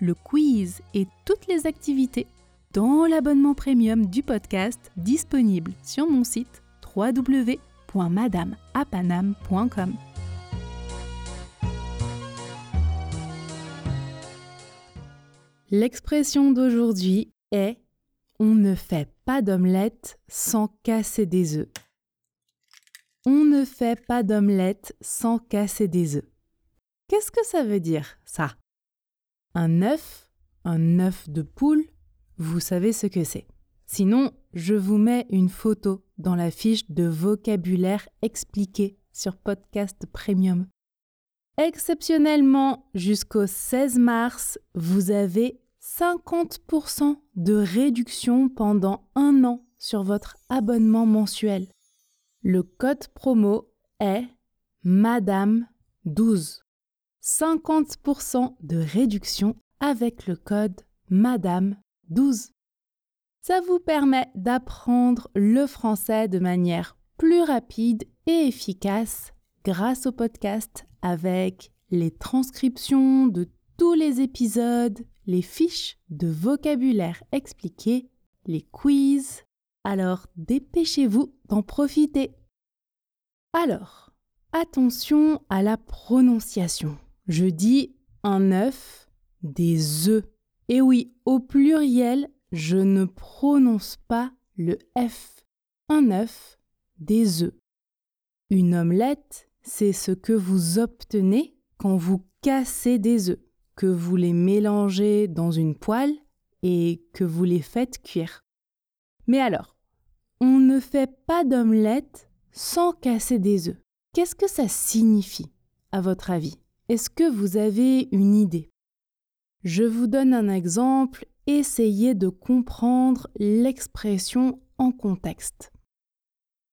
le quiz et toutes les activités dans l'abonnement premium du podcast disponible sur mon site www.madameapanam.com. L'expression d'aujourd'hui est On ne fait pas d'omelette sans casser des œufs. On ne fait pas d'omelette sans casser des œufs. Qu'est-ce que ça veut dire, ça? Un œuf, un œuf de poule, vous savez ce que c'est. Sinon, je vous mets une photo dans la fiche de vocabulaire expliqué sur Podcast Premium. Exceptionnellement, jusqu'au 16 mars, vous avez 50% de réduction pendant un an sur votre abonnement mensuel. Le code promo est Madame 12. 50% de réduction avec le code Madame 12. Ça vous permet d'apprendre le français de manière plus rapide et efficace grâce au podcast avec les transcriptions de tous les épisodes, les fiches de vocabulaire expliquées, les quiz. Alors dépêchez-vous d'en profiter. Alors, attention à la prononciation. Je dis un œuf, des œufs. Et oui, au pluriel, je ne prononce pas le F. Un œuf, des œufs. Une omelette, c'est ce que vous obtenez quand vous cassez des œufs que vous les mélangez dans une poêle et que vous les faites cuire. Mais alors, on ne fait pas d'omelette sans casser des œufs. Qu'est-ce que ça signifie, à votre avis? Est-ce que vous avez une idée? Je vous donne un exemple, essayez de comprendre l'expression en contexte.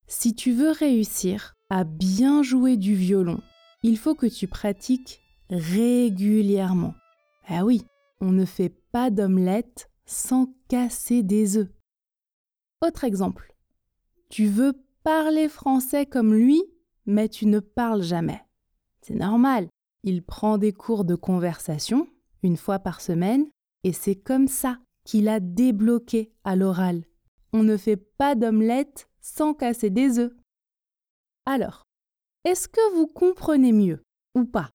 Si tu veux réussir à bien jouer du violon, il faut que tu pratiques régulièrement. Ah oui, on ne fait pas d'omelette sans casser des œufs. Autre exemple. Tu veux parler français comme lui, mais tu ne parles jamais. C'est normal. Il prend des cours de conversation une fois par semaine et c'est comme ça qu'il a débloqué à l'oral. On ne fait pas d'omelette sans casser des œufs. Alors, est-ce que vous comprenez mieux ou pas?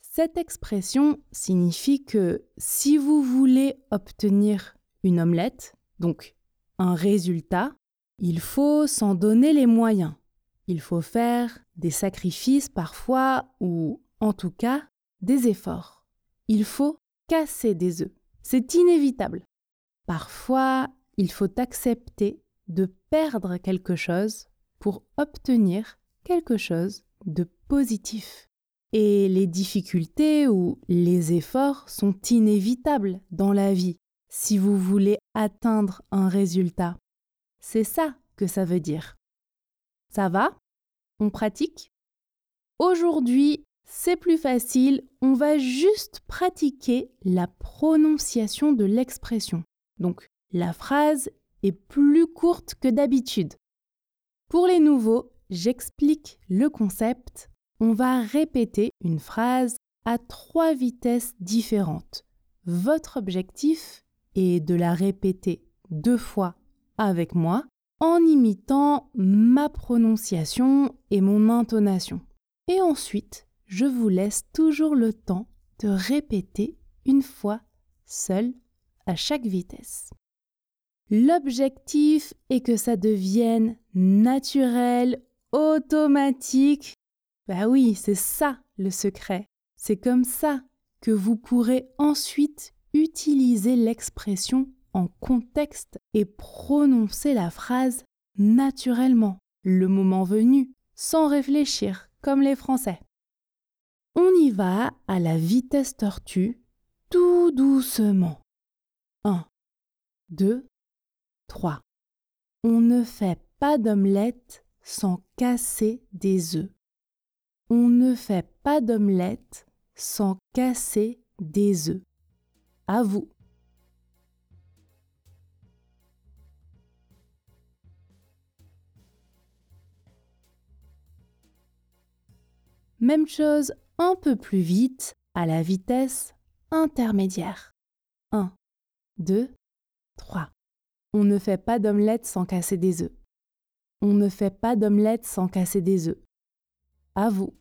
Cette expression signifie que si vous voulez obtenir une omelette, donc un résultat, il faut s'en donner les moyens. Il faut faire des sacrifices parfois ou en tout cas des efforts. Il faut casser des œufs. C'est inévitable. Parfois, il faut accepter de perdre quelque chose pour obtenir quelque chose de positif. Et les difficultés ou les efforts sont inévitables dans la vie si vous voulez atteindre un résultat. C'est ça que ça veut dire. Ça va? On pratique? Aujourd'hui, c'est plus facile, on va juste pratiquer la prononciation de l'expression. Donc, la phrase est plus courte que d'habitude. Pour les nouveaux, j'explique le concept on va répéter une phrase à trois vitesses différentes. Votre objectif est de la répéter deux fois avec moi en imitant ma prononciation et mon intonation. Et ensuite, je vous laisse toujours le temps de répéter une fois seul à chaque vitesse. L'objectif est que ça devienne naturel, automatique bah oui, c'est ça le secret. C'est comme ça que vous pourrez ensuite utiliser l'expression en contexte et prononcer la phrase naturellement, le moment venu, sans réfléchir, comme les Français. On y va à la vitesse tortue, tout doucement. 1, 2, 3. On ne fait pas d'omelette sans casser des œufs. On ne fait pas d'omelette sans casser des œufs. À vous. Même chose un peu plus vite à la vitesse intermédiaire. 1, 2, 3. On ne fait pas d'omelette sans casser des œufs. On ne fait pas d'omelette sans casser des œufs. À vous.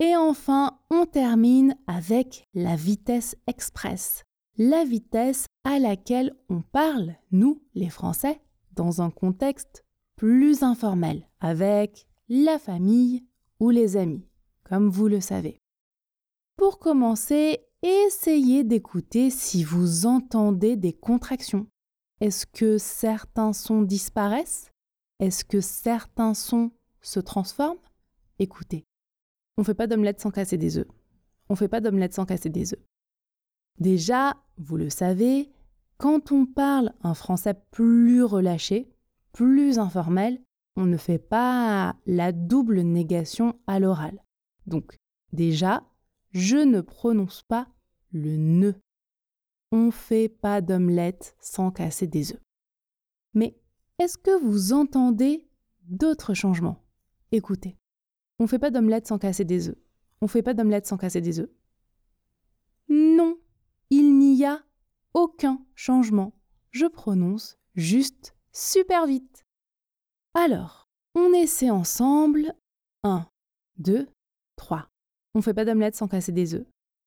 Et enfin, on termine avec la vitesse express, la vitesse à laquelle on parle, nous, les Français, dans un contexte plus informel, avec la famille ou les amis, comme vous le savez. Pour commencer, essayez d'écouter si vous entendez des contractions. Est-ce que certains sons disparaissent? Est-ce que certains sons se transforment? Écoutez. On ne fait pas d'omelette sans casser des œufs. On ne fait pas d'omelette sans casser des œufs. Déjà, vous le savez, quand on parle un français plus relâché, plus informel, on ne fait pas la double négation à l'oral. Donc, déjà, je ne prononce pas le ne. On ne fait pas d'omelette sans casser des œufs. Mais est-ce que vous entendez d'autres changements? Écoutez. On ne fait pas d'omelette sans casser des œufs. On fait pas d'omelette sans casser des œufs? Non, il n'y a aucun changement. Je prononce juste super vite. Alors, on essaie ensemble. 1, 2, 3. On fait pas d'omelette sans casser des œufs.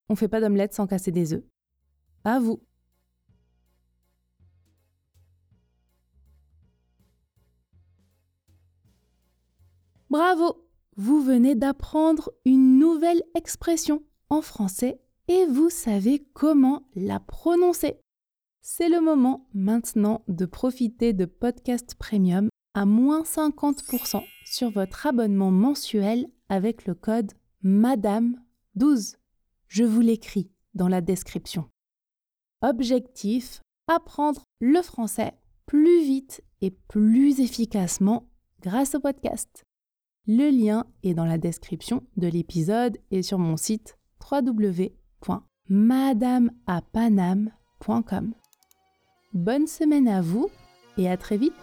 On fait pas d'omelette sans casser des œufs. À vous. Bravo Vous venez d'apprendre une nouvelle expression en français et vous savez comment la prononcer. C'est le moment maintenant de profiter de Podcast Premium à moins 50% sur votre abonnement mensuel avec le code MADAME12. Je vous l'écris dans la description. Objectif apprendre le français plus vite et plus efficacement grâce au podcast. Le lien est dans la description de l'épisode et sur mon site www.madameapanam.com. Bonne semaine à vous et à très vite